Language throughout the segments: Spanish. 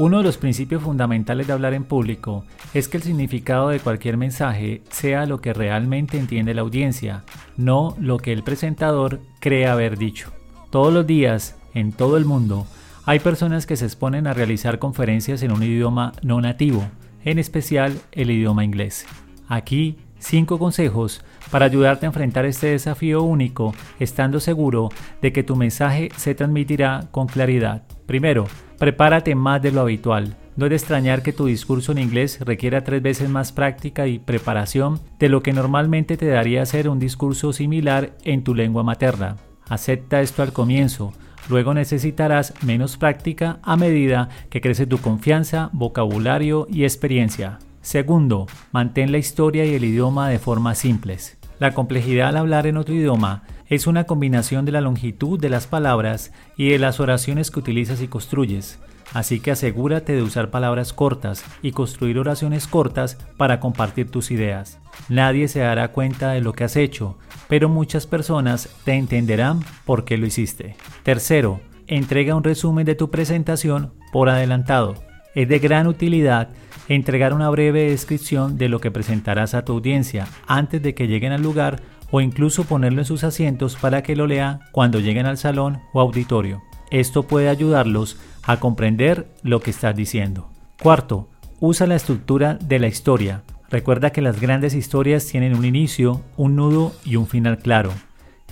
Uno de los principios fundamentales de hablar en público es que el significado de cualquier mensaje sea lo que realmente entiende la audiencia, no lo que el presentador cree haber dicho. Todos los días, en todo el mundo, hay personas que se exponen a realizar conferencias en un idioma no nativo, en especial el idioma inglés. Aquí, cinco consejos para ayudarte a enfrentar este desafío único, estando seguro de que tu mensaje se transmitirá con claridad. Primero, Prepárate más de lo habitual. No es de extrañar que tu discurso en inglés requiera tres veces más práctica y preparación de lo que normalmente te daría hacer un discurso similar en tu lengua materna. Acepta esto al comienzo, luego necesitarás menos práctica a medida que crece tu confianza, vocabulario y experiencia. Segundo, mantén la historia y el idioma de forma simples. La complejidad al hablar en otro idioma es una combinación de la longitud de las palabras y de las oraciones que utilizas y construyes. Así que asegúrate de usar palabras cortas y construir oraciones cortas para compartir tus ideas. Nadie se dará cuenta de lo que has hecho, pero muchas personas te entenderán por qué lo hiciste. Tercero, entrega un resumen de tu presentación por adelantado. Es de gran utilidad entregar una breve descripción de lo que presentarás a tu audiencia antes de que lleguen al lugar o incluso ponerlo en sus asientos para que lo lea cuando lleguen al salón o auditorio. Esto puede ayudarlos a comprender lo que estás diciendo. Cuarto, usa la estructura de la historia. Recuerda que las grandes historias tienen un inicio, un nudo y un final claro.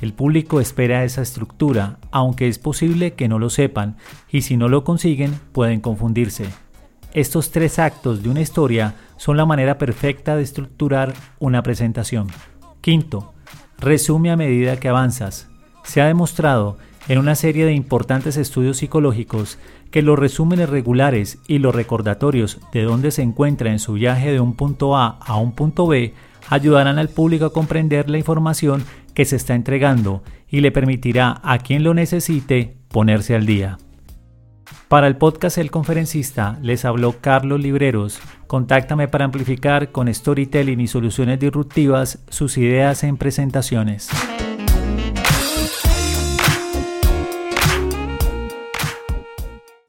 El público espera esa estructura, aunque es posible que no lo sepan, y si no lo consiguen pueden confundirse. Estos tres actos de una historia son la manera perfecta de estructurar una presentación. Quinto, resume a medida que avanzas. Se ha demostrado en una serie de importantes estudios psicológicos que los resúmenes regulares y los recordatorios de dónde se encuentra en su viaje de un punto A a un punto B ayudarán al público a comprender la información que se está entregando y le permitirá a quien lo necesite ponerse al día. Para el podcast El Conferencista les habló Carlos Libreros. Contáctame para amplificar con storytelling y soluciones disruptivas sus ideas en presentaciones.